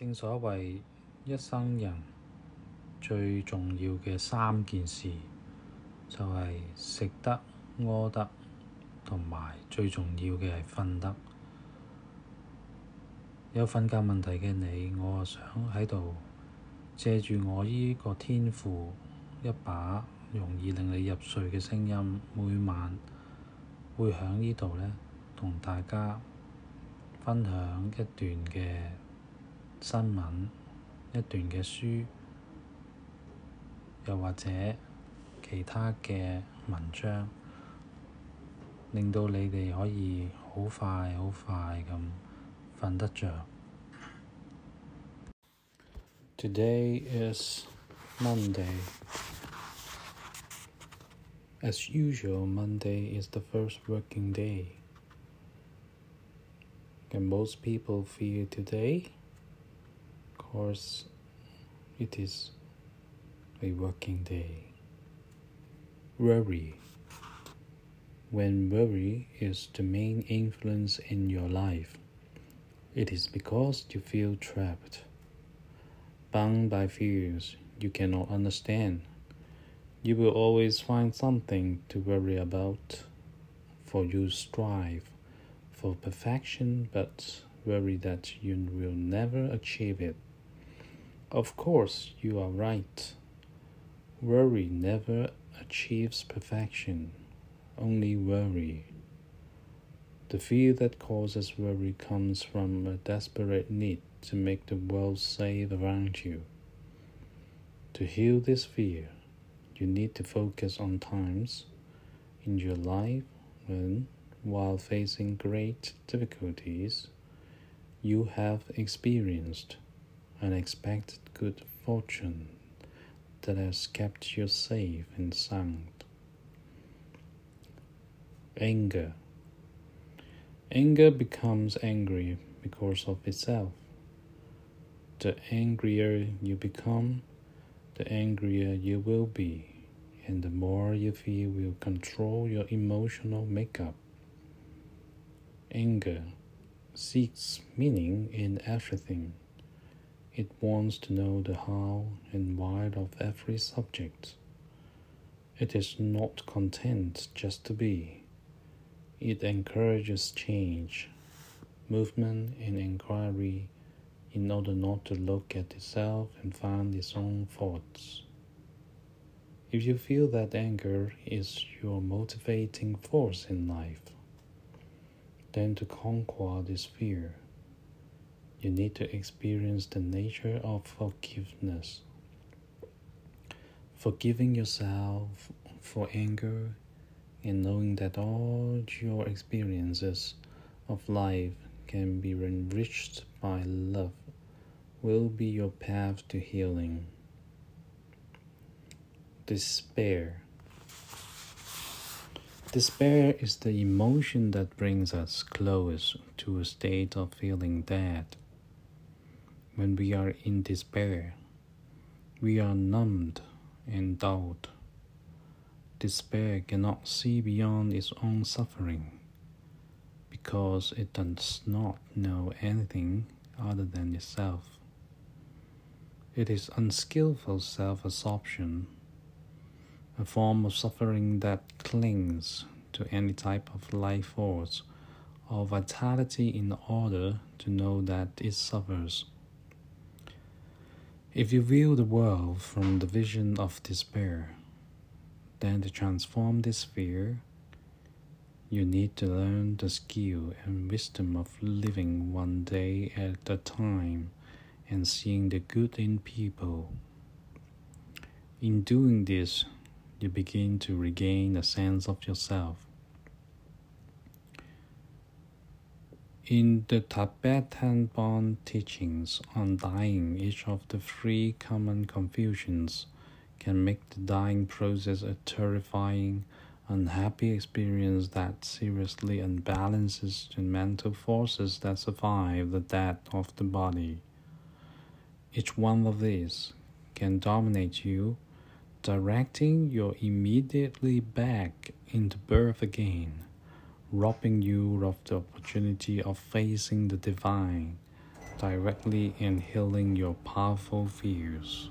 正所謂一生人最重要嘅三件事，就係食得、屙得，同埋最重要嘅係瞓得。有瞓覺問題嘅你，我啊想喺度借住我依個天賦，一把容易令你入睡嘅聲音，每晚會喺呢度呢，同大家分享一段嘅 新聞，一段嘅書，又或者其他嘅文章，令到你哋可以好快好快咁瞓得着。Today is Monday. As usual, Monday is the first working day. Can most people feel today? Of course, it is a working day. Worry. When worry is the main influence in your life, it is because you feel trapped, bound by fears you cannot understand. You will always find something to worry about, for you strive for perfection but worry that you will never achieve it. Of course, you are right. Worry never achieves perfection, only worry. The fear that causes worry comes from a desperate need to make the world safe around you. To heal this fear, you need to focus on times in your life when, while facing great difficulties, you have experienced unexpected good fortune that has kept you safe and sound. Anger. Anger becomes angry because of itself. The angrier you become, the angrier you will be, and the more you feel will control your emotional makeup. Anger seeks meaning in everything. It wants to know the how and why of every subject. It is not content just to be. It encourages change, movement, and inquiry in order not to look at itself and find its own faults. If you feel that anger is your motivating force in life, then to conquer this fear, you need to experience the nature of forgiveness. Forgiving yourself for anger and knowing that all your experiences of life can be enriched by love will be your path to healing. Despair. Despair is the emotion that brings us close to a state of feeling dead. When we are in despair, we are numbed and dulled. Despair cannot see beyond its own suffering because it does not know anything other than itself. It is unskillful self absorption, a form of suffering that clings to any type of life force or vitality in order to know that it suffers. If you view the world from the vision of despair, then to transform this fear, you need to learn the skill and wisdom of living one day at a time and seeing the good in people. In doing this, you begin to regain a sense of yourself. In the Tibetan Bon teachings on dying, each of the three common confusions can make the dying process a terrifying, unhappy experience that seriously unbalances the mental forces that survive the death of the body. Each one of these can dominate you, directing you immediately back into birth again, robbing you of the opportunity of facing the divine, directly in healing your powerful fears.